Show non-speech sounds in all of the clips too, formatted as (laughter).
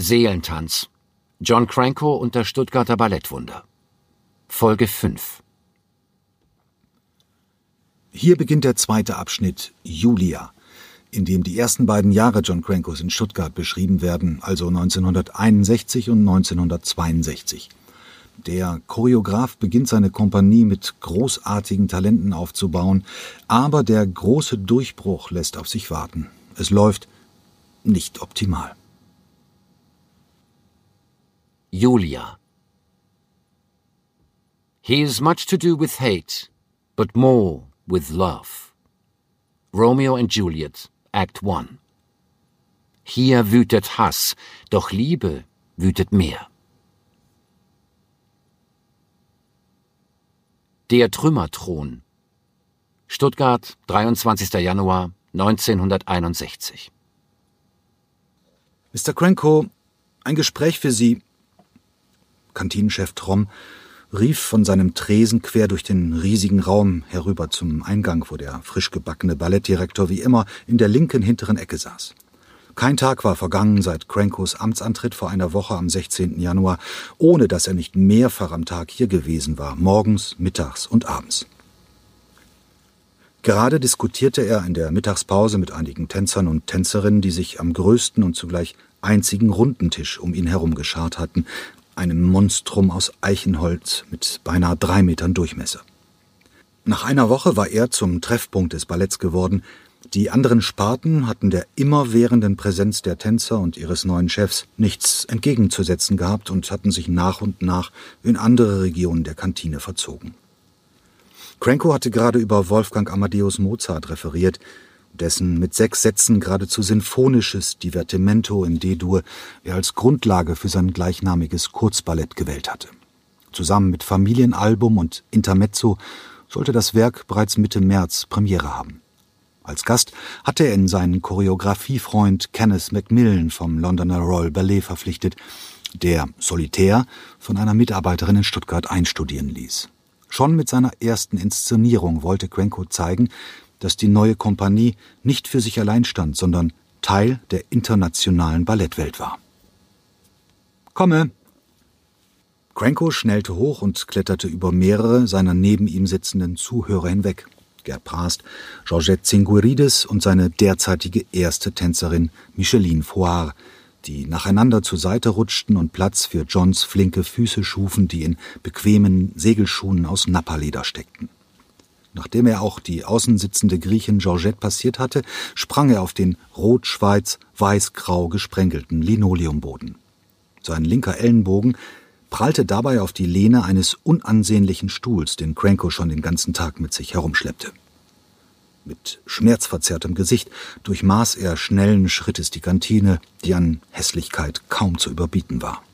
Seelentanz. John Cranko und das Stuttgarter Ballettwunder. Folge 5. Hier beginnt der zweite Abschnitt Julia, in dem die ersten beiden Jahre John Crankos in Stuttgart beschrieben werden, also 1961 und 1962. Der Choreograf beginnt seine Kompanie mit großartigen Talenten aufzubauen, aber der große Durchbruch lässt auf sich warten. Es läuft nicht optimal. Julia. He has much to do with hate, but more with love. Romeo and Juliet, Act 1. Hier wütet Hass, doch Liebe wütet mehr. Der Trümmerthron. Stuttgart, 23. Januar 1961. Mr. Cranko, ein Gespräch für Sie. Kantinenchef Tromm rief von seinem Tresen quer durch den riesigen Raum herüber zum Eingang, wo der frisch gebackene Ballettdirektor wie immer in der linken hinteren Ecke saß. Kein Tag war vergangen seit Crankos Amtsantritt vor einer Woche am 16. Januar, ohne dass er nicht mehrfach am Tag hier gewesen war, morgens, mittags und abends. Gerade diskutierte er in der Mittagspause mit einigen Tänzern und Tänzerinnen, die sich am größten und zugleich einzigen runden Tisch um ihn herum geschart hatten, einem Monstrum aus Eichenholz mit beinahe drei Metern Durchmesser. Nach einer Woche war er zum Treffpunkt des Balletts geworden. Die anderen Sparten hatten der immerwährenden Präsenz der Tänzer und ihres neuen Chefs nichts entgegenzusetzen gehabt und hatten sich nach und nach in andere Regionen der Kantine verzogen. Cranko hatte gerade über Wolfgang Amadeus Mozart referiert, dessen mit sechs Sätzen geradezu sinfonisches Divertimento in D-Dur er als Grundlage für sein gleichnamiges Kurzballett gewählt hatte. Zusammen mit Familienalbum und Intermezzo sollte das Werk bereits Mitte März Premiere haben. Als Gast hatte er in seinen Choreografiefreund Kenneth Macmillan vom Londoner Royal Ballet verpflichtet, der solitär von einer Mitarbeiterin in Stuttgart einstudieren ließ. Schon mit seiner ersten Inszenierung wollte Cranko zeigen, dass die neue Kompanie nicht für sich allein stand, sondern Teil der internationalen Ballettwelt war. Komme! Cranko schnellte hoch und kletterte über mehrere seiner neben ihm sitzenden Zuhörer hinweg. Gerd Prast, Georgette Zingueridis und seine derzeitige erste Tänzerin Micheline Foire, die nacheinander zur Seite rutschten und Platz für Johns flinke Füße schufen, die in bequemen Segelschuhen aus Nappaleder steckten. Nachdem er auch die außen sitzende Griechin Georgette passiert hatte, sprang er auf den rot-schweiz weiß-grau gesprenkelten Linoleumboden. Sein linker Ellenbogen prallte dabei auf die Lehne eines unansehnlichen Stuhls, den Cranko schon den ganzen Tag mit sich herumschleppte. Mit schmerzverzerrtem Gesicht durchmaß er schnellen Schrittes die Kantine, die an Hässlichkeit kaum zu überbieten war.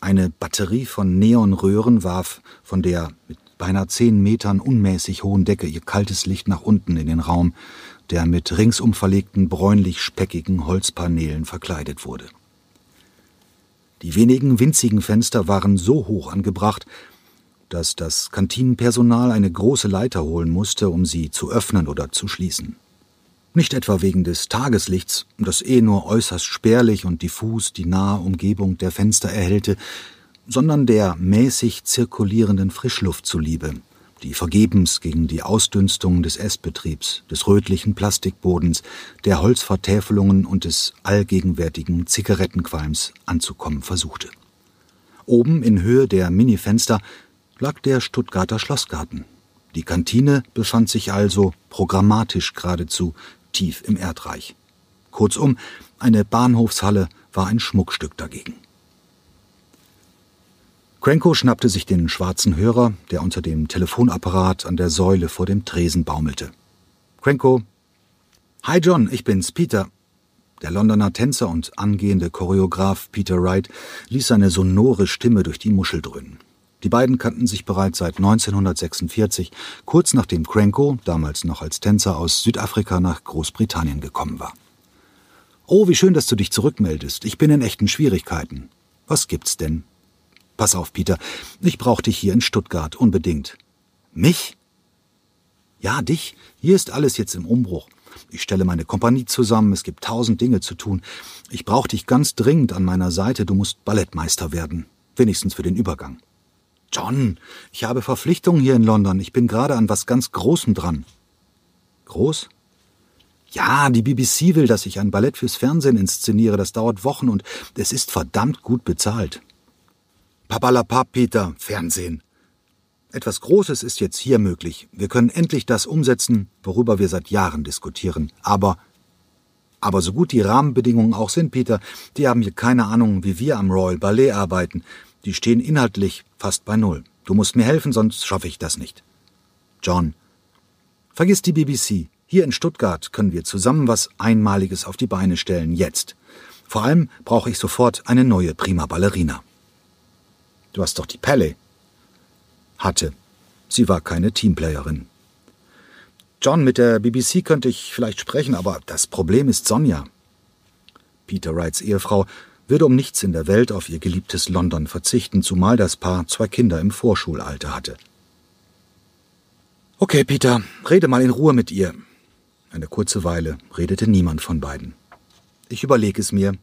Eine Batterie von Neonröhren warf von der mit beinahe zehn Metern unmäßig hohen Decke ihr kaltes Licht nach unten in den Raum, der mit ringsum verlegten bräunlich-speckigen Holzpaneelen verkleidet wurde. Die wenigen winzigen Fenster waren so hoch angebracht, dass das Kantinenpersonal eine große Leiter holen musste, um sie zu öffnen oder zu schließen. Nicht etwa wegen des Tageslichts, das eh nur äußerst spärlich und diffus die nahe Umgebung der Fenster erhellte, sondern der mäßig zirkulierenden Frischluft zuliebe, die vergebens gegen die Ausdünstung des Essbetriebs, des rötlichen Plastikbodens, der Holzvertäfelungen und des allgegenwärtigen Zigarettenqualms anzukommen versuchte. Oben in Höhe der Minifenster lag der Stuttgarter Schlossgarten. Die Kantine befand sich also programmatisch geradezu tief im Erdreich. Kurzum, eine Bahnhofshalle war ein Schmuckstück dagegen. Cranko schnappte sich den schwarzen Hörer, der unter dem Telefonapparat an der Säule vor dem Tresen baumelte. Cranko. Hi John, ich bin's, Peter. Der Londoner Tänzer und angehende Choreograf Peter Wright ließ seine sonore Stimme durch die Muschel dröhnen. Die beiden kannten sich bereits seit 1946, kurz nachdem Cranko, damals noch als Tänzer aus Südafrika nach Großbritannien gekommen war. Oh, wie schön, dass du dich zurückmeldest. Ich bin in echten Schwierigkeiten. Was gibt's denn? Pass auf, Peter, ich brauch dich hier in Stuttgart unbedingt. Mich? Ja, dich. Hier ist alles jetzt im Umbruch. Ich stelle meine Kompanie zusammen, es gibt tausend Dinge zu tun. Ich brauche dich ganz dringend an meiner Seite, du musst Ballettmeister werden. Wenigstens für den Übergang. John, ich habe Verpflichtungen hier in London. Ich bin gerade an was ganz Großem dran. Groß? Ja, die BBC will, dass ich ein Ballett fürs Fernsehen inszeniere. Das dauert Wochen und es ist verdammt gut bezahlt. Papalapap, Peter, Fernsehen. Etwas Großes ist jetzt hier möglich. Wir können endlich das umsetzen, worüber wir seit Jahren diskutieren. Aber, aber so gut die Rahmenbedingungen auch sind, Peter, die haben hier keine Ahnung, wie wir am Royal Ballet arbeiten. Die stehen inhaltlich fast bei Null. Du musst mir helfen, sonst schaffe ich das nicht. John. Vergiss die BBC. Hier in Stuttgart können wir zusammen was Einmaliges auf die Beine stellen, jetzt. Vor allem brauche ich sofort eine neue Prima Ballerina. Du hast doch die Pelle hatte. Sie war keine Teamplayerin. John, mit der BBC könnte ich vielleicht sprechen, aber das Problem ist Sonja. Peter Wrights Ehefrau würde um nichts in der Welt auf ihr geliebtes London verzichten, zumal das Paar zwei Kinder im Vorschulalter hatte. Okay, Peter, rede mal in Ruhe mit ihr. Eine kurze Weile redete niemand von beiden. Ich überlege es mir,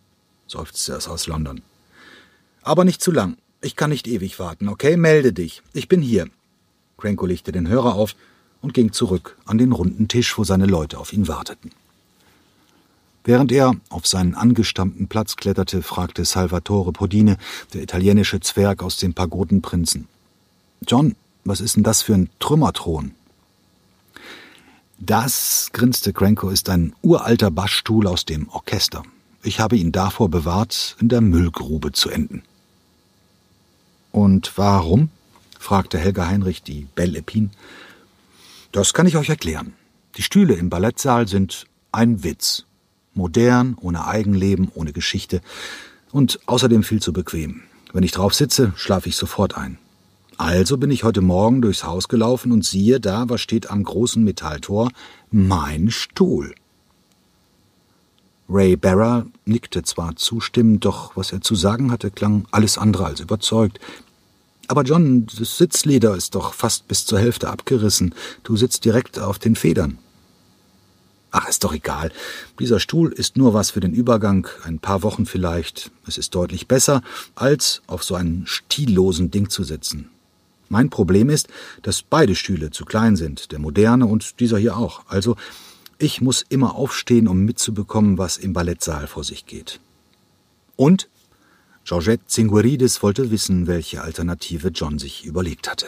seufzte es aus London. Aber nicht zu lang. Ich kann nicht ewig warten, okay? Melde dich. Ich bin hier. Cranko legte den Hörer auf und ging zurück an den runden Tisch, wo seine Leute auf ihn warteten. Während er auf seinen angestammten Platz kletterte, fragte Salvatore Podine, der italienische Zwerg aus dem Pagodenprinzen. John, was ist denn das für ein Trümmerthron? Das, grinste Cranko, ist ein uralter Bassstuhl aus dem Orchester. Ich habe ihn davor bewahrt, in der Müllgrube zu enden. Und warum? fragte Helga Heinrich die Belle Epine. Das kann ich euch erklären. Die Stühle im Ballettsaal sind ein Witz. Modern, ohne Eigenleben, ohne Geschichte und außerdem viel zu bequem. Wenn ich drauf sitze, schlafe ich sofort ein. Also bin ich heute Morgen durchs Haus gelaufen und siehe da, was steht am großen Metalltor? Mein Stuhl. Ray Barra nickte zwar zustimmend, doch was er zu sagen hatte, klang alles andere als überzeugt. Aber John, das Sitzleder ist doch fast bis zur Hälfte abgerissen. Du sitzt direkt auf den Federn. Ach, ist doch egal. Dieser Stuhl ist nur was für den Übergang, ein paar Wochen vielleicht. Es ist deutlich besser, als auf so einen stillosen Ding zu sitzen. Mein Problem ist, dass beide Stühle zu klein sind, der moderne und dieser hier auch. Also, ich muss immer aufstehen, um mitzubekommen, was im Ballettsaal vor sich geht. Und Georgette Zingueridis wollte wissen, welche Alternative John sich überlegt hatte.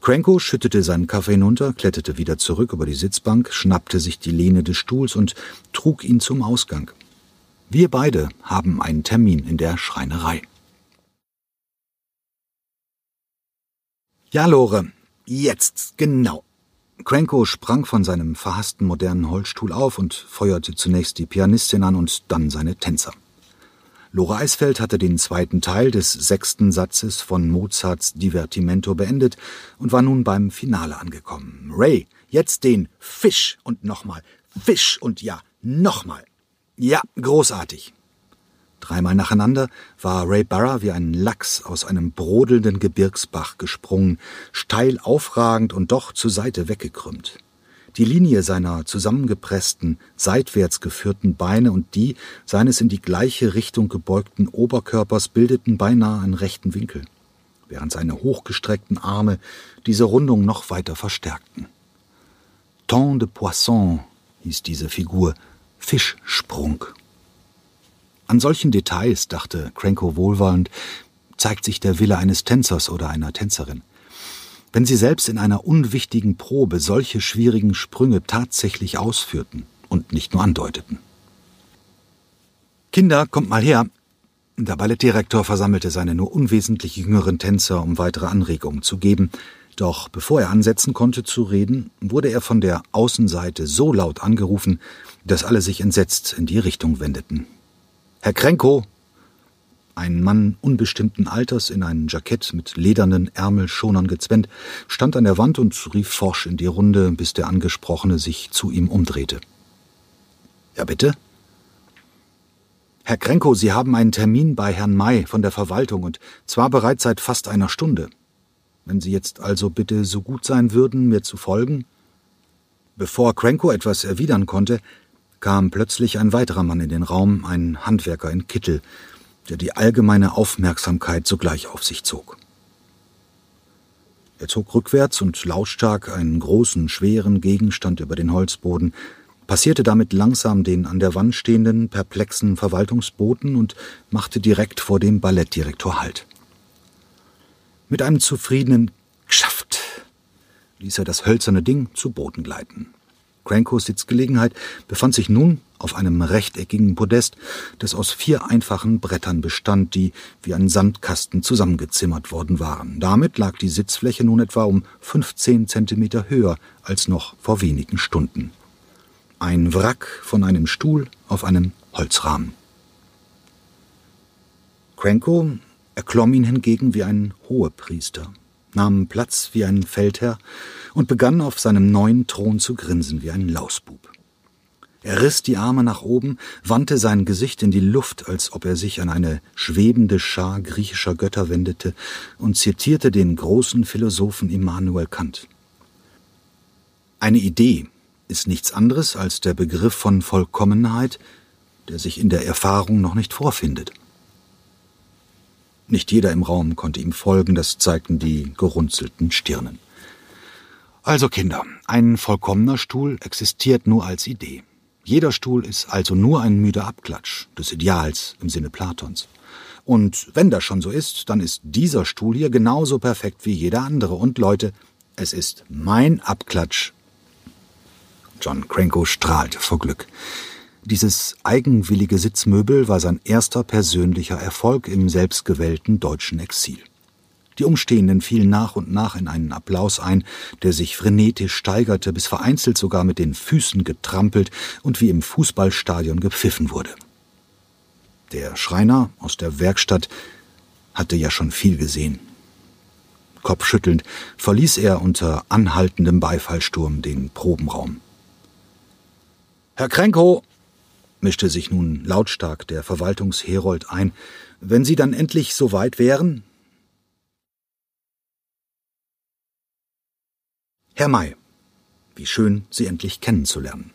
Cranko schüttete seinen Kaffee hinunter, kletterte wieder zurück über die Sitzbank, schnappte sich die Lehne des Stuhls und trug ihn zum Ausgang. Wir beide haben einen Termin in der Schreinerei. Ja, Lore, jetzt, genau. Cranko sprang von seinem verhassten modernen Holzstuhl auf und feuerte zunächst die Pianistin an und dann seine Tänzer. Lore Eisfeld hatte den zweiten Teil des sechsten Satzes von Mozarts Divertimento beendet und war nun beim Finale angekommen. Ray, jetzt den Fisch und nochmal, Fisch und ja, nochmal. Ja, großartig. Dreimal nacheinander war Ray Barra wie ein Lachs aus einem brodelnden Gebirgsbach gesprungen, steil aufragend und doch zur Seite weggekrümmt. Die Linie seiner zusammengepressten, seitwärts geführten Beine und die seines in die gleiche Richtung gebeugten Oberkörpers bildeten beinahe einen rechten Winkel, während seine hochgestreckten Arme diese Rundung noch weiter verstärkten. Ton de Poisson hieß diese Figur, Fischsprung. An solchen Details, dachte Cranko wohlwollend, zeigt sich der Wille eines Tänzers oder einer Tänzerin. Wenn sie selbst in einer unwichtigen Probe solche schwierigen Sprünge tatsächlich ausführten und nicht nur andeuteten. Kinder, kommt mal her. Der Ballettdirektor versammelte seine nur unwesentlich jüngeren Tänzer, um weitere Anregungen zu geben. Doch bevor er ansetzen konnte zu reden, wurde er von der Außenseite so laut angerufen, dass alle sich entsetzt in die Richtung wendeten. Herr Krenko, ein Mann unbestimmten Alters in ein Jackett mit ledernen Ärmelschonern gezwängt, stand an der Wand und rief forsch in die Runde, bis der Angesprochene sich zu ihm umdrehte. Ja, bitte? Herr Krenko, Sie haben einen Termin bei Herrn May von der Verwaltung und zwar bereits seit fast einer Stunde. Wenn Sie jetzt also bitte so gut sein würden, mir zu folgen? Bevor Cranko etwas erwidern konnte, kam plötzlich ein weiterer Mann in den Raum, ein Handwerker in Kittel, der die allgemeine Aufmerksamkeit sogleich auf sich zog. Er zog rückwärts und lautstark einen großen, schweren Gegenstand über den Holzboden, passierte damit langsam den an der Wand stehenden, perplexen Verwaltungsboten und machte direkt vor dem Ballettdirektor Halt. Mit einem zufriedenen Geschafft ließ er das hölzerne Ding zu Boden gleiten. Crankos Sitzgelegenheit befand sich nun auf einem rechteckigen Podest, das aus vier einfachen Brettern bestand, die wie ein Sandkasten zusammengezimmert worden waren. Damit lag die Sitzfläche nun etwa um 15 Zentimeter höher als noch vor wenigen Stunden. Ein Wrack von einem Stuhl auf einem Holzrahmen. Cranko erklomm ihn hingegen wie ein Hohepriester, nahm Platz wie ein Feldherr und begann auf seinem neuen Thron zu grinsen wie ein Lausbub. Er riss die Arme nach oben, wandte sein Gesicht in die Luft, als ob er sich an eine schwebende Schar griechischer Götter wendete und zitierte den großen Philosophen Immanuel Kant. Eine Idee ist nichts anderes als der Begriff von Vollkommenheit, der sich in der Erfahrung noch nicht vorfindet. Nicht jeder im Raum konnte ihm folgen, das zeigten die gerunzelten Stirnen. Also Kinder, ein vollkommener Stuhl existiert nur als Idee. Jeder Stuhl ist also nur ein müder Abklatsch des Ideals im Sinne Platons. Und wenn das schon so ist, dann ist dieser Stuhl hier genauso perfekt wie jeder andere. Und Leute, es ist mein Abklatsch. John Cranko strahlte vor Glück. Dieses eigenwillige Sitzmöbel war sein erster persönlicher Erfolg im selbstgewählten deutschen Exil. Die Umstehenden fielen nach und nach in einen Applaus ein, der sich frenetisch steigerte, bis vereinzelt sogar mit den Füßen getrampelt und wie im Fußballstadion gepfiffen wurde. Der Schreiner aus der Werkstatt hatte ja schon viel gesehen. Kopfschüttelnd verließ er unter anhaltendem Beifallsturm den Probenraum. Herr Kränkow, mischte sich nun lautstark der Verwaltungsherold ein, wenn Sie dann endlich so weit wären, Herr May, wie schön, Sie endlich kennenzulernen.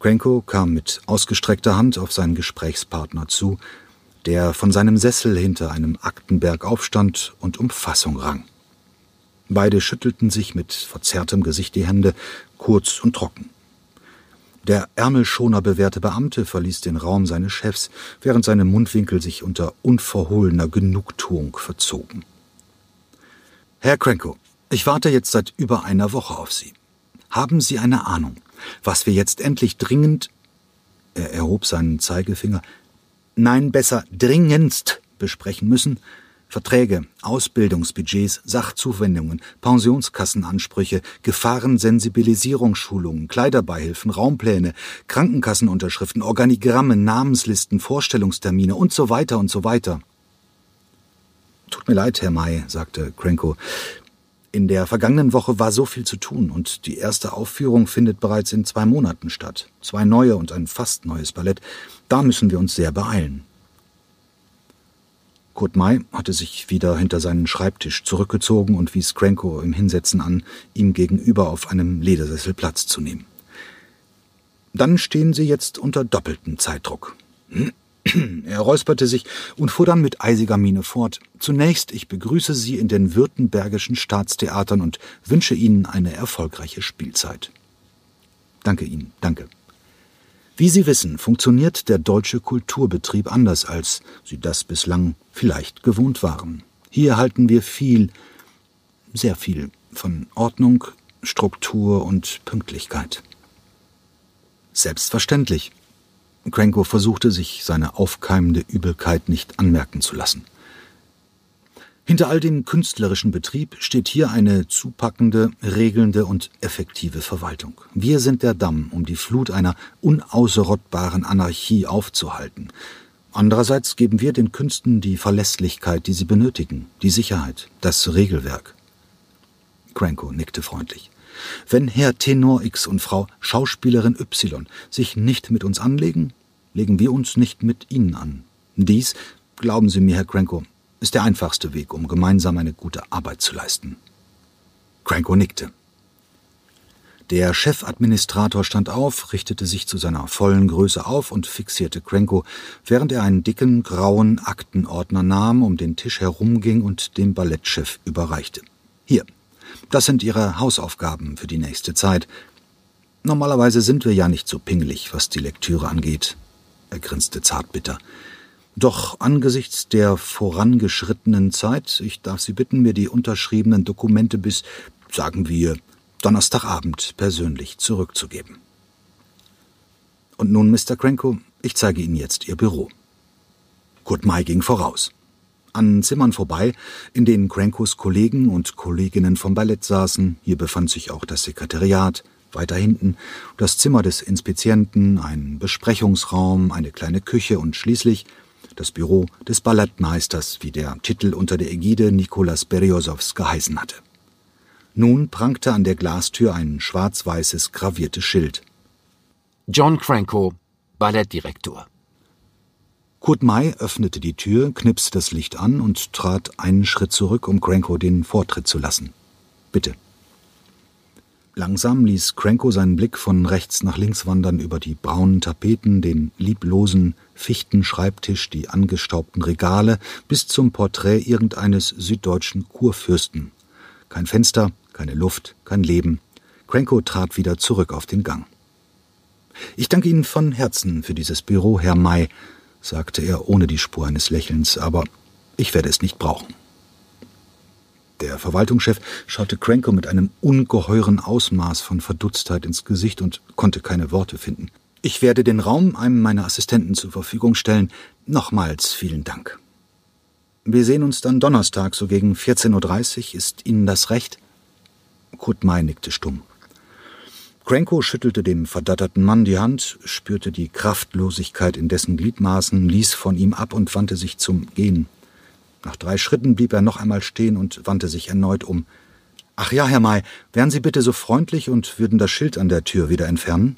Cranko kam mit ausgestreckter Hand auf seinen Gesprächspartner zu, der von seinem Sessel hinter einem Aktenberg aufstand und um Fassung rang. Beide schüttelten sich mit verzerrtem Gesicht die Hände, kurz und trocken. Der Ärmelschoner bewährte Beamte verließ den Raum seines Chefs, während seine Mundwinkel sich unter unverhohlener Genugtuung verzogen. Herr Cranko, ich warte jetzt seit über einer Woche auf Sie. Haben Sie eine Ahnung, was wir jetzt endlich dringend. Er erhob seinen Zeigefinger. Nein, besser dringendst besprechen müssen. Verträge, Ausbildungsbudgets, Sachzuwendungen, Pensionskassenansprüche, Gefahrensensibilisierungsschulungen, Kleiderbeihilfen, Raumpläne, Krankenkassenunterschriften, Organigramme, Namenslisten, Vorstellungstermine und so weiter und so weiter. Tut mir leid, Herr May, sagte Cranko. In der vergangenen Woche war so viel zu tun und die erste Aufführung findet bereits in zwei Monaten statt. Zwei neue und ein fast neues Ballett. Da müssen wir uns sehr beeilen. Kurt May hatte sich wieder hinter seinen Schreibtisch zurückgezogen und wies Cranko im Hinsetzen an, ihm gegenüber auf einem Ledersessel Platz zu nehmen. Dann stehen Sie jetzt unter doppeltem Zeitdruck. (clears throat) Er räusperte sich und fuhr dann mit eisiger Miene fort. Zunächst, ich begrüße Sie in den württembergischen Staatstheatern und wünsche Ihnen eine erfolgreiche Spielzeit. Danke Ihnen, danke. Wie Sie wissen, funktioniert der deutsche Kulturbetrieb anders, als Sie das bislang vielleicht gewohnt waren. Hier halten wir viel, sehr viel von Ordnung, Struktur und Pünktlichkeit. Selbstverständlich, Cranko versuchte sich seine aufkeimende Übelkeit nicht anmerken zu lassen. Hinter all dem künstlerischen Betrieb steht hier eine zupackende, regelnde und effektive Verwaltung. Wir sind der Damm, um die Flut einer unausrottbaren Anarchie aufzuhalten. Andererseits geben wir den Künsten die Verlässlichkeit, die sie benötigen, die Sicherheit, das Regelwerk. Cranko nickte freundlich. Wenn Herr Tenor X und Frau Schauspielerin Y sich nicht mit uns anlegen, legen wir uns nicht mit ihnen an. Dies, glauben Sie mir, Herr Cranko, ist der einfachste Weg, um gemeinsam eine gute Arbeit zu leisten. Cranko nickte. Der Chefadministrator stand auf, richtete sich zu seiner vollen Größe auf und fixierte Cranko, während er einen dicken, grauen Aktenordner nahm, um den Tisch herumging und dem Ballettchef überreichte. Hier, das sind Ihre Hausaufgaben für die nächste Zeit. Normalerweise sind wir ja nicht so pingelig, was die Lektüre angeht. Er grinste zartbitter. Doch angesichts der vorangeschrittenen Zeit, ich darf Sie bitten, mir die unterschriebenen Dokumente bis, sagen wir, Donnerstagabend persönlich zurückzugeben. Und nun, Mr. Cranko, ich zeige Ihnen jetzt Ihr Büro. Kurt May ging voraus. An Zimmern vorbei, in denen Crankos Kollegen und Kolleginnen vom Ballett saßen, hier befand sich auch das Sekretariat, weiter hinten das Zimmer des Inspizienten, ein Besprechungsraum, eine kleine Küche und schließlich das Büro des Ballettmeisters, wie der Titel unter der Ägide Nikolas Beriosows geheißen hatte. Nun prangte an der Glastür ein schwarz-weißes graviertes Schild. John Cranko, Ballettdirektor. Kurt May öffnete die Tür, knipste das Licht an und trat einen Schritt zurück, um Cranko den Vortritt zu lassen. Bitte. Langsam ließ Cranko seinen Blick von rechts nach links wandern über die braunen Tapeten, den lieblosen Fichtenschreibtisch, die angestaubten Regale bis zum Porträt irgendeines süddeutschen Kurfürsten. Kein Fenster, keine Luft, kein Leben. Cranko trat wieder zurück auf den Gang. Ich danke Ihnen von Herzen für dieses Büro, Herr May, sagte er ohne die Spur eines Lächelns, aber ich werde es nicht brauchen. Der Verwaltungschef schaute Cranko mit einem ungeheuren Ausmaß von Verdutztheit ins Gesicht und konnte keine Worte finden. Ich werde den Raum einem meiner Assistenten zur Verfügung stellen. Nochmals vielen Dank. Wir sehen uns dann Donnerstag so gegen 14.30 Uhr. Ist Ihnen das recht? Kurt May nickte stumm. Cranko schüttelte dem verdatterten Mann die Hand, spürte die Kraftlosigkeit in dessen Gliedmaßen, ließ von ihm ab und wandte sich zum Gehen. Nach drei Schritten blieb er noch einmal stehen und wandte sich erneut um. Ach ja, Herr May, wären Sie bitte so freundlich und würden das Schild an der Tür wieder entfernen?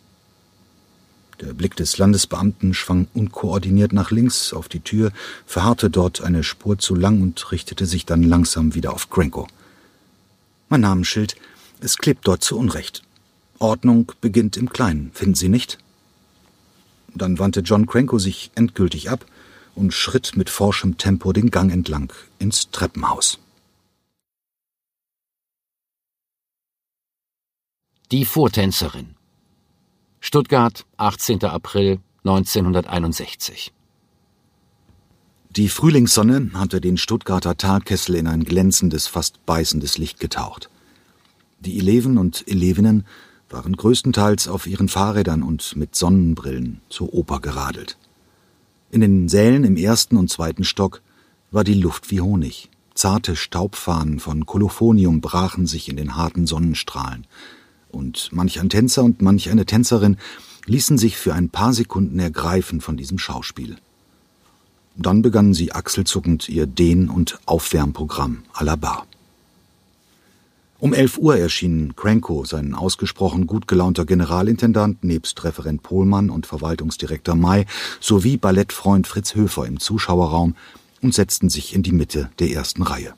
Der Blick des Landesbeamten schwang unkoordiniert nach links auf die Tür, verharrte dort eine Spur zu lang und richtete sich dann langsam wieder auf Cranko. Mein Namensschild, es klebt dort zu Unrecht. Ordnung beginnt im Kleinen, finden Sie nicht? Dann wandte John Cranko sich endgültig ab und schritt mit forschem Tempo den Gang entlang ins Treppenhaus. Die Vortänzerin Stuttgart, 18. April 1961 die Frühlingssonne hatte den Stuttgarter Talkessel in ein glänzendes, fast beißendes Licht getaucht. Die Eleven und Elevinnen waren größtenteils auf ihren Fahrrädern und mit Sonnenbrillen zur Oper geradelt. In den Sälen im ersten und zweiten Stock war die Luft wie Honig. Zarte Staubfahnen von Kolophonium brachen sich in den harten Sonnenstrahlen. Und manch ein Tänzer und manch eine Tänzerin ließen sich für ein paar Sekunden ergreifen von diesem Schauspiel. Dann begannen sie achselzuckend ihr Dehn- und Aufwärmprogramm à la Bar. Um elf Uhr erschien Cranko, sein ausgesprochen gut gelaunter Generalintendant, nebst Referent Pohlmann und Verwaltungsdirektor May sowie Ballettfreund Fritz Höfer im Zuschauerraum und setzten sich in die Mitte der ersten Reihe.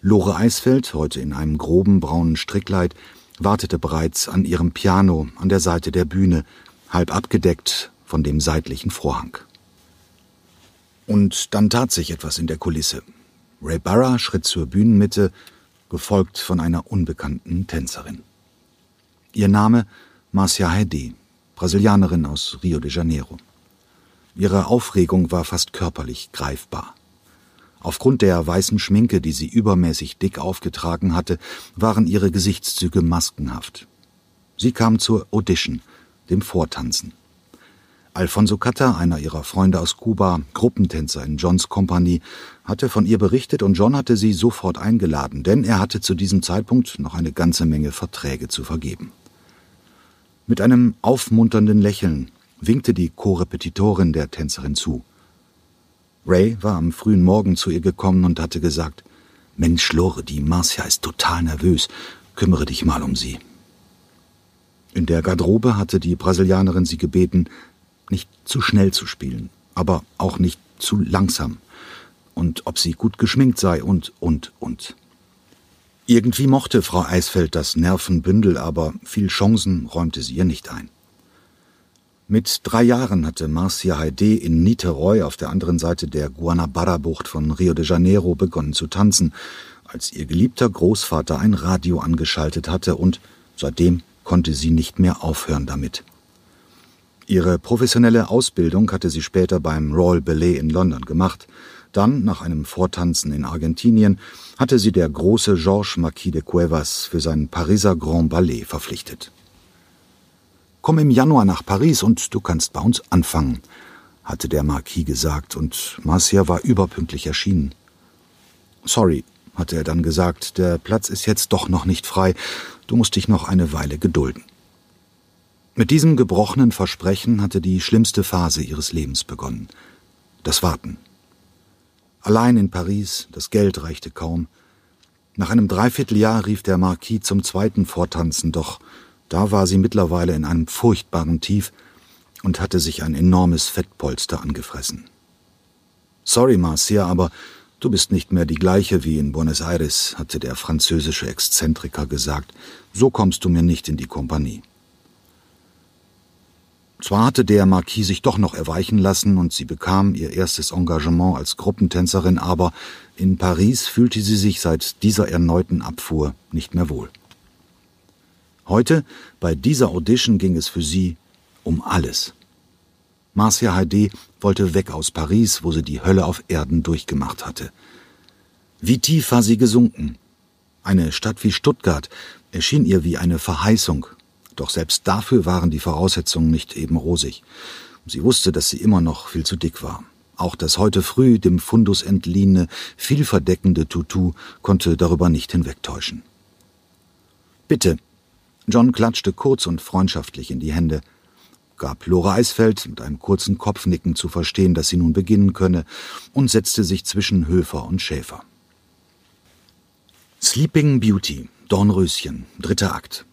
Lore Eisfeld, heute in einem groben braunen Strickleid, wartete bereits an ihrem Piano an der Seite der Bühne, halb abgedeckt von dem seitlichen Vorhang. Und dann tat sich etwas in der Kulisse. Ray Barra schritt zur Bühnenmitte, gefolgt von einer unbekannten Tänzerin. Ihr Name Marcia Heide, Brasilianerin aus Rio de Janeiro. Ihre Aufregung war fast körperlich greifbar. Aufgrund der weißen Schminke, die sie übermäßig dick aufgetragen hatte, waren ihre Gesichtszüge maskenhaft. Sie kam zur Audition, dem Vortanzen. Alfonso Cata, einer ihrer Freunde aus Kuba, Gruppentänzer in Johns Kompanie, hatte von ihr berichtet und John hatte sie sofort eingeladen, denn er hatte zu diesem Zeitpunkt noch eine ganze Menge Verträge zu vergeben. Mit einem aufmunternden Lächeln winkte die Korrepetitorin der Tänzerin zu. Ray war am frühen Morgen zu ihr gekommen und hatte gesagt, Mensch, Lore, die Marcia ist total nervös. Kümmere dich mal um sie. In der Garderobe hatte die Brasilianerin sie gebeten, nicht zu schnell zu spielen, aber auch nicht zu langsam. Und ob sie gut geschminkt sei und, und, und. Irgendwie mochte Frau Eisfeld das Nervenbündel, aber viel Chancen räumte sie ihr nicht ein. Mit drei Jahren hatte Marcia Haidé in Niterói auf der anderen Seite der Guanabara-Bucht von Rio de Janeiro begonnen zu tanzen, als ihr geliebter Großvater ein Radio angeschaltet hatte und seitdem konnte sie nicht mehr aufhören damit. Ihre professionelle Ausbildung hatte sie später beim Royal Ballet in London gemacht. Dann, nach einem Vortanzen in Argentinien, hatte sie der große Georges Marquis de Cuevas für sein Pariser Grand Ballet verpflichtet. Komm im Januar nach Paris und du kannst bei uns anfangen, hatte der Marquis gesagt, und Marcia war überpünktlich erschienen. Sorry, hatte er dann gesagt, der Platz ist jetzt doch noch nicht frei, du musst dich noch eine Weile gedulden. Mit diesem gebrochenen Versprechen hatte die schlimmste Phase ihres Lebens begonnen. Das Warten. Allein in Paris, das Geld reichte kaum. Nach einem Dreivierteljahr rief der Marquis zum zweiten Vortanzen, doch da war sie mittlerweile in einem furchtbaren Tief und hatte sich ein enormes Fettpolster angefressen. Sorry, Marcia, aber du bist nicht mehr die gleiche wie in Buenos Aires, hatte der französische Exzentriker gesagt. So kommst du mir nicht in die Kompanie. Zwar hatte der Marquis sich doch noch erweichen lassen und sie bekam ihr erstes Engagement als Gruppentänzerin, aber in Paris fühlte sie sich seit dieser erneuten Abfuhr nicht mehr wohl. Heute, bei dieser Audition, ging es für sie um alles. Marcia Haidé wollte weg aus Paris, wo sie die Hölle auf Erden durchgemacht hatte. Wie tief war sie gesunken? Eine Stadt wie Stuttgart erschien ihr wie eine Verheißung, doch selbst dafür waren die Voraussetzungen nicht eben rosig. Sie wusste, dass sie immer noch viel zu dick war. Auch das heute früh dem Fundus entliehene, vielverdeckende Tutu konnte darüber nicht hinwegtäuschen. Bitte. John klatschte kurz und freundschaftlich in die Hände, gab Lore Eisfeld mit einem kurzen Kopfnicken zu verstehen, dass sie nun beginnen könne, und setzte sich zwischen Höfer und Schäfer. Sleeping Beauty, Dornröschen, dritter Akt.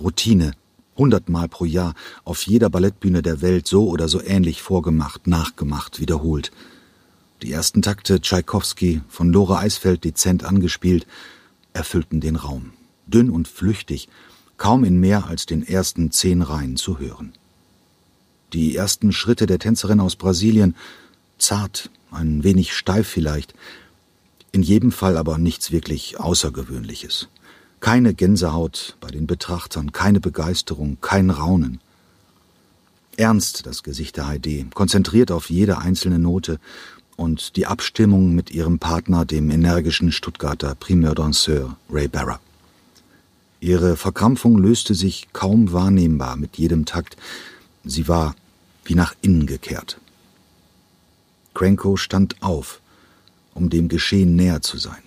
Routine, hundertmal pro Jahr, auf jeder Ballettbühne der Welt so oder so ähnlich vorgemacht, nachgemacht, wiederholt. Die ersten Takte Tschaikowski, von Lore Eisfeld dezent angespielt, erfüllten den Raum. Dünn und flüchtig, kaum in mehr als den ersten zehn Reihen zu hören. Die ersten Schritte der Tänzerin aus Brasilien, zart, ein wenig steif vielleicht, in jedem Fall aber nichts wirklich Außergewöhnliches. Keine Gänsehaut bei den Betrachtern, keine Begeisterung, kein Raunen. Ernst das Gesicht der Heidi, konzentriert auf jede einzelne Note und die Abstimmung mit ihrem Partner, dem energischen Stuttgarter Primeur Danseur Ray Barra. Ihre Verkrampfung löste sich kaum wahrnehmbar mit jedem Takt. Sie war wie nach innen gekehrt. Cranko stand auf, um dem Geschehen näher zu sein.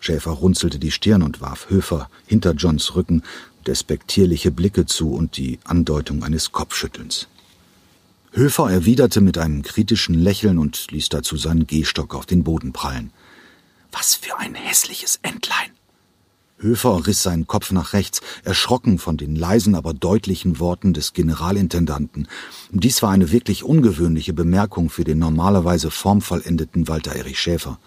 Schäfer runzelte die Stirn und warf Höfer hinter Johns Rücken despektierliche Blicke zu und die Andeutung eines Kopfschüttelns. Höfer erwiderte mit einem kritischen Lächeln und ließ dazu seinen Gehstock auf den Boden prallen. Was für ein hässliches Entlein! Höfer riss seinen Kopf nach rechts, erschrocken von den leisen, aber deutlichen Worten des Generalintendanten. Dies war eine wirklich ungewöhnliche Bemerkung für den normalerweise formvollendeten Walter Erich Schäfer.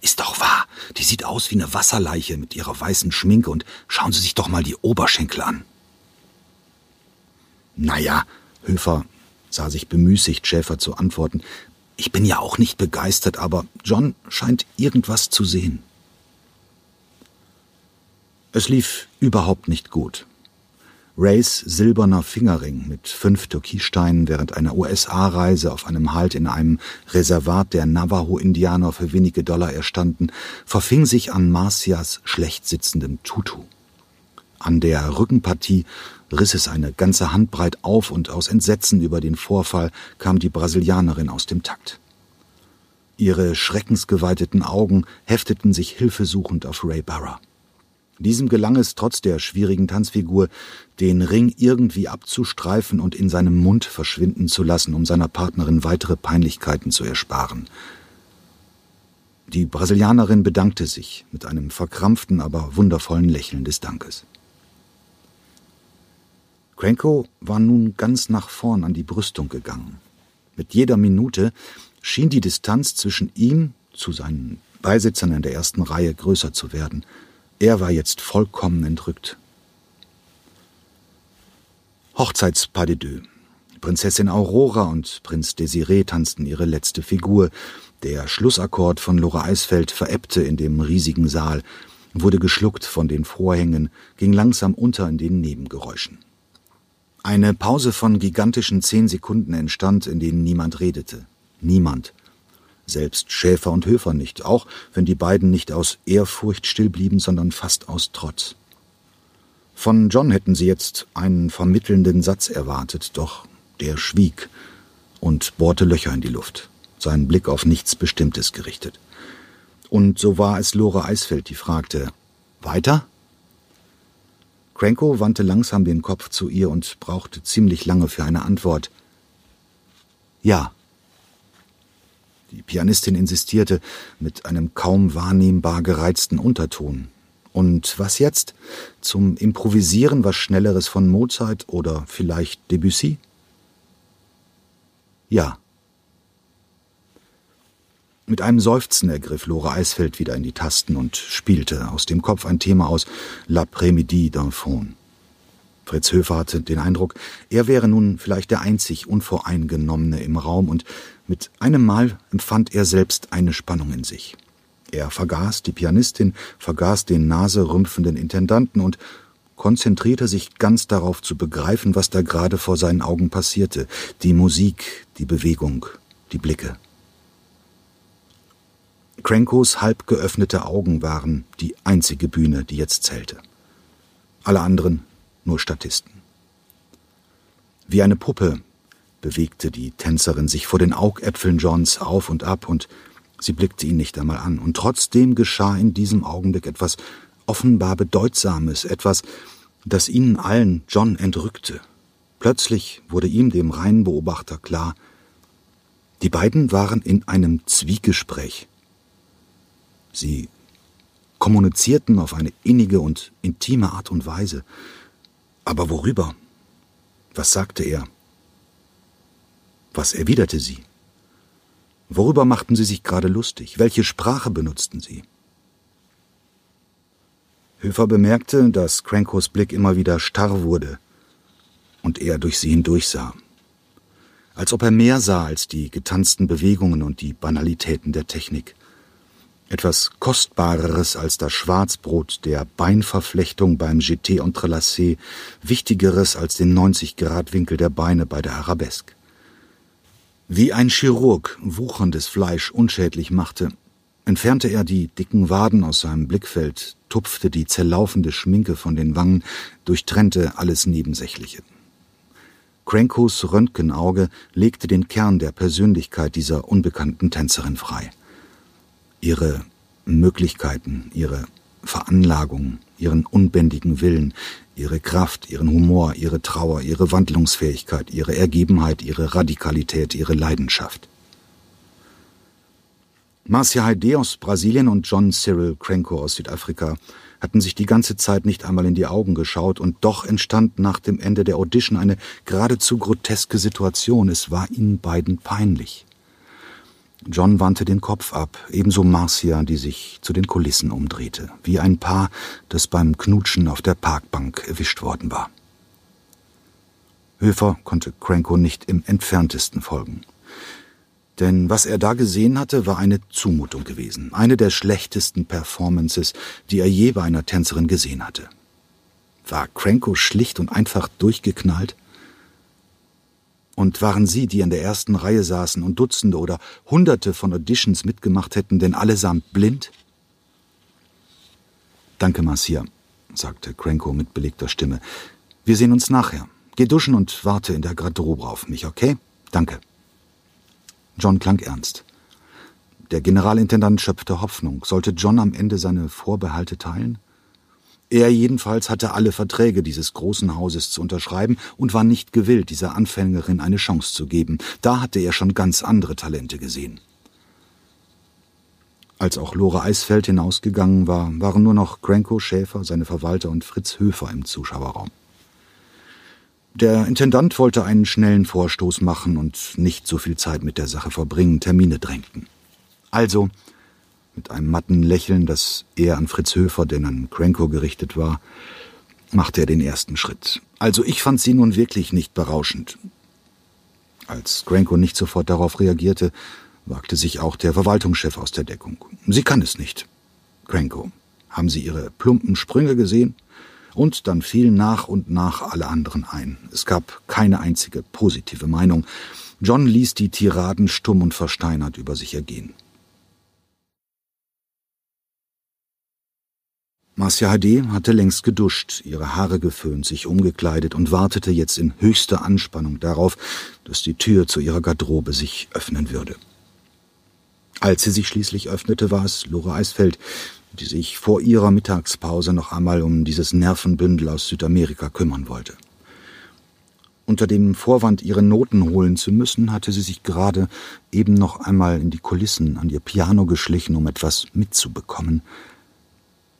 Ist doch wahr. Die sieht aus wie eine Wasserleiche mit ihrer weißen Schminke und schauen Sie sich doch mal die Oberschenkel an. Naja, Höfer sah sich bemüßigt, Schäfer zu antworten. Ich bin ja auch nicht begeistert, aber John scheint irgendwas zu sehen. Es lief überhaupt nicht gut. Rays silberner Fingerring mit fünf Türkissteinen während einer USA-Reise auf einem Halt in einem Reservat der Navajo-Indianer für wenige Dollar erstanden, verfing sich an Marcias schlecht sitzendem Tutu. An der Rückenpartie riss es eine ganze Handbreit auf und aus Entsetzen über den Vorfall kam die Brasilianerin aus dem Takt. Ihre schreckensgeweiteten Augen hefteten sich hilfesuchend auf Ray Barra. Diesem gelang es trotz der schwierigen Tanzfigur, den Ring irgendwie abzustreifen und in seinem Mund verschwinden zu lassen, um seiner Partnerin weitere Peinlichkeiten zu ersparen. Die Brasilianerin bedankte sich mit einem verkrampften, aber wundervollen Lächeln des Dankes. Cranko war nun ganz nach vorn an die Brüstung gegangen. Mit jeder Minute schien die Distanz zwischen ihm zu seinen Beisitzern in der ersten Reihe größer zu werden. Er war jetzt vollkommen entrückt. Hochzeitspas de deux. Prinzessin Aurora und Prinz Desiree tanzten ihre letzte Figur. Der Schlussakkord von Lore Eisfeld verebbte in dem riesigen Saal, wurde geschluckt von den Vorhängen, ging langsam unter in den Nebengeräuschen. Eine Pause von gigantischen zehn Sekunden entstand, in denen niemand redete. Niemand. Selbst Schäfer und Höfer nicht, auch wenn die beiden nicht aus Ehrfurcht still blieben, sondern fast aus Trotz. Von John hätten sie jetzt einen vermittelnden Satz erwartet, doch der schwieg und bohrte Löcher in die Luft, seinen Blick auf nichts Bestimmtes gerichtet. Und so war es Lore Eisfeld, die fragte, weiter? Cranko wandte langsam den Kopf zu ihr und brauchte ziemlich lange für eine Antwort. Ja. Die Pianistin insistierte mit einem kaum wahrnehmbar gereizten Unterton. Und was jetzt? Zum Improvisieren was Schnelleres von Mozart oder vielleicht Debussy? Ja. Mit einem Seufzen ergriff Lore Eisfeld wieder in die Tasten und spielte aus dem Kopf ein Thema aus L'après-midi d'un Faune. Fritz Höfer hatte den Eindruck, er wäre nun vielleicht der einzig Unvoreingenommene im Raum und mit einem Mal empfand er selbst eine Spannung in sich. Er vergaß die Pianistin, vergaß den naserümpfenden Intendanten und konzentrierte sich ganz darauf zu begreifen, was da gerade vor seinen Augen passierte. Die Musik, die Bewegung, die Blicke. Crankos halb geöffnete Augen waren die einzige Bühne, die jetzt zählte. Alle anderen nur Statisten. Wie eine Puppe bewegte die Tänzerin sich vor den Augäpfeln Johns auf und ab und sie blickte ihn nicht einmal an. Und trotzdem geschah in diesem Augenblick etwas offenbar Bedeutsames, etwas, das ihnen allen John entrückte. Plötzlich wurde ihm, dem reinen Beobachter, klar, die beiden waren in einem Zwiegespräch. Sie kommunizierten auf eine innige und intime Art und Weise. Aber worüber? Was sagte er? Was erwiderte sie? Worüber machten sie sich gerade lustig? Welche Sprache benutzten sie? Höfer bemerkte, dass Crankos Blick immer wieder starr wurde und er durch sie hindurchsah. Als ob er mehr sah als die getanzten Bewegungen und die Banalitäten der Technik. Etwas Kostbareres als das Schwarzbrot der Beinverflechtung beim Jeté Entrelacé, Wichtigeres als den 90-Grad-Winkel der Beine bei der Arabesque. Wie ein Chirurg wucherndes Fleisch unschädlich machte, entfernte er die dicken Waden aus seinem Blickfeld, tupfte die zerlaufende Schminke von den Wangen, durchtrennte alles Nebensächliche. Crankos Röntgenauge legte den Kern der Persönlichkeit dieser unbekannten Tänzerin frei. Ihre Möglichkeiten, ihre Veranlagung, ihren unbändigen Willen, ihre Kraft, ihren Humor, ihre Trauer, ihre Wandlungsfähigkeit, ihre Ergebenheit, ihre Radikalität, ihre Leidenschaft. Marcia Heide aus Brasilien und John Cyril Cranko aus Südafrika hatten sich die ganze Zeit nicht einmal in die Augen geschaut, und doch entstand nach dem Ende der Audition eine geradezu groteske Situation. Es war ihnen beiden peinlich. John wandte den Kopf ab, ebenso Marcia, die sich zu den Kulissen umdrehte, wie ein Paar, das beim Knutschen auf der Parkbank erwischt worden war. Höfer konnte Cranko nicht im entferntesten folgen. Denn was er da gesehen hatte, war eine Zumutung gewesen, eine der schlechtesten Performances, die er je bei einer Tänzerin gesehen hatte. War Cranko schlicht und einfach durchgeknallt? Und waren Sie, die in der ersten Reihe saßen und Dutzende oder Hunderte von Auditions mitgemacht hätten, denn allesamt blind? Danke, Marcia, sagte Cranko mit belegter Stimme. Wir sehen uns nachher. Geh duschen und warte in der Garderobe auf mich, okay? Danke. John klang ernst. Der Generalintendant schöpfte Hoffnung. Sollte John am Ende seine Vorbehalte teilen? Er jedenfalls hatte alle Verträge dieses großen Hauses zu unterschreiben und war nicht gewillt, dieser Anfängerin eine Chance zu geben. Da hatte er schon ganz andere Talente gesehen. Als auch Lore Eisfeld hinausgegangen war, waren nur noch Granko Schäfer, seine Verwalter und Fritz Höfer im Zuschauerraum. Der Intendant wollte einen schnellen Vorstoß machen und nicht so viel Zeit mit der Sache verbringen, Termine drängten. Also Mit einem matten Lächeln, das eher an Fritz Höfer denn an Cranko gerichtet war, machte er den ersten Schritt. Also ich fand sie nun wirklich nicht berauschend. Als Cranko nicht sofort darauf reagierte, wagte sich auch der Verwaltungschef aus der Deckung. Sie kann es nicht. Cranko, haben Sie Ihre plumpen Sprünge gesehen? Und dann fielen nach und nach alle anderen ein. Es gab keine einzige positive Meinung. John ließ die Tiraden stumm und versteinert über sich ergehen. Marcia HD hatte längst geduscht, ihre Haare geföhnt, sich umgekleidet und wartete jetzt in höchster Anspannung darauf, dass die Tür zu ihrer Garderobe sich öffnen würde. Als sie sich schließlich öffnete, war es Lore Eisfeld, die sich vor ihrer Mittagspause noch einmal um dieses Nervenbündel aus Südamerika kümmern wollte. Unter dem Vorwand, ihre Noten holen zu müssen, hatte sie sich gerade eben noch einmal in die Kulissen an ihr Piano geschlichen, um etwas mitzubekommen.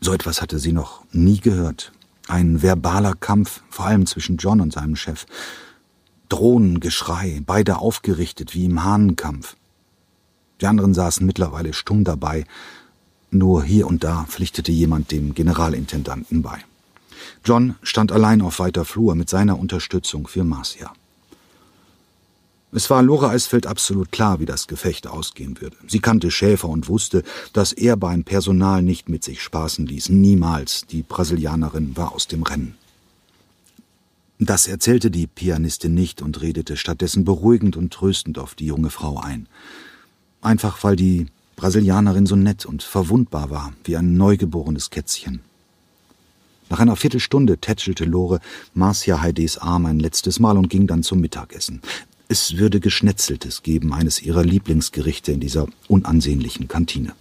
So etwas hatte sie noch nie gehört. Ein verbaler Kampf, vor allem zwischen John und seinem Chef. Drohnengeschrei, beide aufgerichtet wie im Hahnenkampf. Die anderen saßen mittlerweile stumm dabei, nur hier und da pflichtete jemand dem Generalintendanten bei. John stand allein auf weiter Flur mit seiner Unterstützung für Marcia. Es war Lora Eisfeld absolut klar, wie das Gefecht ausgehen würde. Sie kannte Schäfer und wusste, dass er beim Personal nicht mit sich spaßen ließ. Niemals. Die Brasilianerin war aus dem Rennen. Das erzählte die Pianistin nicht und redete stattdessen beruhigend und tröstend auf die junge Frau ein. Einfach weil die Brasilianerin so nett und verwundbar war, wie ein neugeborenes Kätzchen. Nach einer Viertelstunde tätschelte Lore Marcia Heides Arm ein letztes Mal und ging dann zum Mittagessen. Es würde Geschnetzeltes geben, eines ihrer Lieblingsgerichte in dieser unansehnlichen Kantine.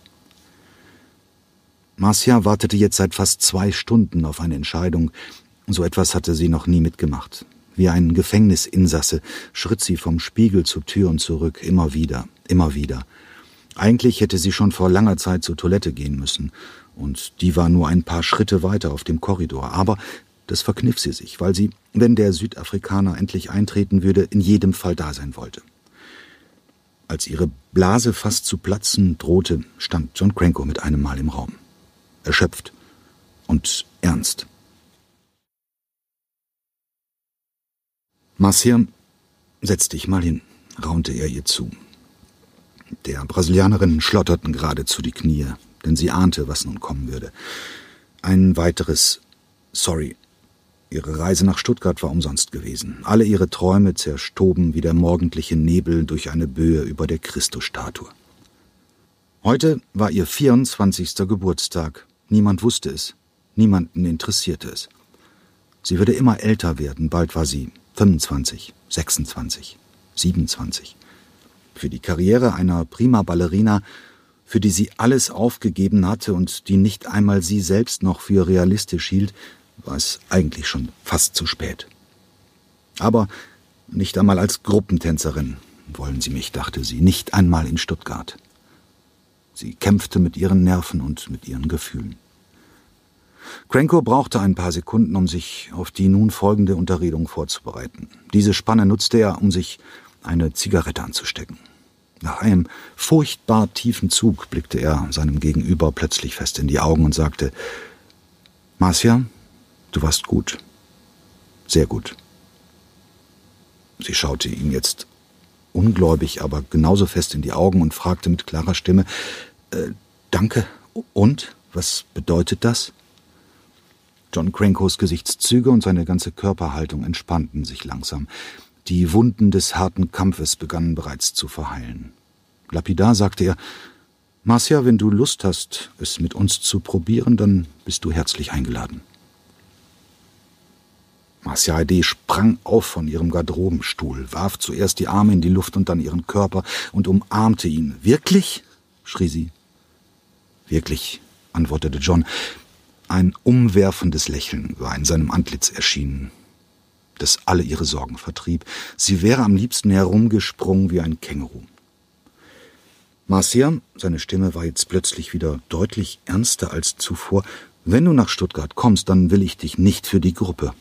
Marcia wartete jetzt seit fast zwei Stunden auf eine Entscheidung. So etwas hatte sie noch nie mitgemacht. Wie ein Gefängnisinsasse schritt sie vom Spiegel zur Tür und zurück, immer wieder, immer wieder. Eigentlich hätte sie schon vor langer Zeit zur Toilette gehen müssen, und die war nur ein paar Schritte weiter auf dem Korridor, aber das verkniff sie sich, weil sie, wenn der Südafrikaner endlich eintreten würde, in jedem Fall da sein wollte. Als ihre Blase fast zu platzen drohte, stand John Cranko mit einem Mal im Raum. Erschöpft und ernst. Marcia, setz dich mal hin, raunte er ihr zu. Der Brasilianerin schlotterten geradezu die Knie, denn sie ahnte, was nun kommen würde. Ein weiteres Sorry. Ihre Reise nach Stuttgart war umsonst gewesen. Alle ihre Träume zerstoben wie der morgendliche Nebel durch eine Böe über der Christusstatue. Heute war ihr 24. Geburtstag. Niemand wusste es. Niemanden interessierte es. Sie würde immer älter werden. Bald war sie 25, 26, 27. Für die Karriere einer prima Ballerina, für die sie alles aufgegeben hatte und die nicht einmal sie selbst noch für realistisch hielt, war es eigentlich schon fast zu spät. Aber nicht einmal als Gruppentänzerin wollen sie mich, dachte sie, nicht einmal in Stuttgart. Sie kämpfte mit ihren Nerven und mit ihren Gefühlen. Cranko brauchte ein paar Sekunden, um sich auf die nun folgende Unterredung vorzubereiten. Diese Spanne nutzte er, um sich eine Zigarette anzustecken. Nach einem furchtbar tiefen Zug blickte er seinem Gegenüber plötzlich fest in die Augen und sagte Marcia, du warst gut. Sehr gut. Sie schaute ihn jetzt ungläubig, aber genauso fest in die Augen und fragte mit klarer Stimme äh, Danke. Und? Was bedeutet das? John Crankos Gesichtszüge und seine ganze Körperhaltung entspannten sich langsam. Die Wunden des harten Kampfes begannen bereits zu verheilen. Lapidar sagte er, Marcia, wenn du Lust hast, es mit uns zu probieren, dann bist du herzlich eingeladen. Marcia Heide sprang auf von ihrem Garderobenstuhl, warf zuerst die Arme in die Luft und dann ihren Körper und umarmte ihn. Wirklich? schrie sie. Wirklich, antwortete John. Ein umwerfendes Lächeln war in seinem Antlitz erschienen das alle ihre Sorgen vertrieb. Sie wäre am liebsten herumgesprungen wie ein Känguru. Marcia, seine Stimme war jetzt plötzlich wieder deutlich ernster als zuvor, wenn du nach Stuttgart kommst, dann will ich dich nicht für die Gruppe.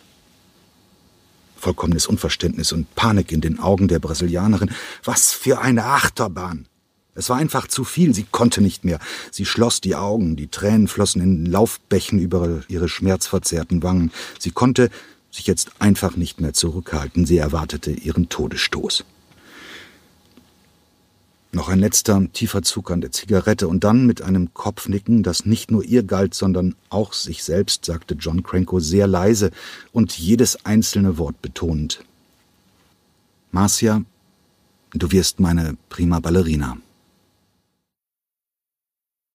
Vollkommenes Unverständnis und Panik in den Augen der Brasilianerin. Was für eine Achterbahn! Es war einfach zu viel, sie konnte nicht mehr. Sie schloss die Augen, die Tränen flossen in Laufbächen über ihre schmerzverzerrten Wangen. Sie konnte sich jetzt einfach nicht mehr zurückhalten. Sie erwartete ihren Todesstoß. Noch ein letzter tiefer Zug an der Zigarette und dann mit einem Kopfnicken, das nicht nur ihr galt, sondern auch sich selbst, sagte John Cranko sehr leise und jedes einzelne Wort betonend. Marcia, du wirst meine prima Ballerina.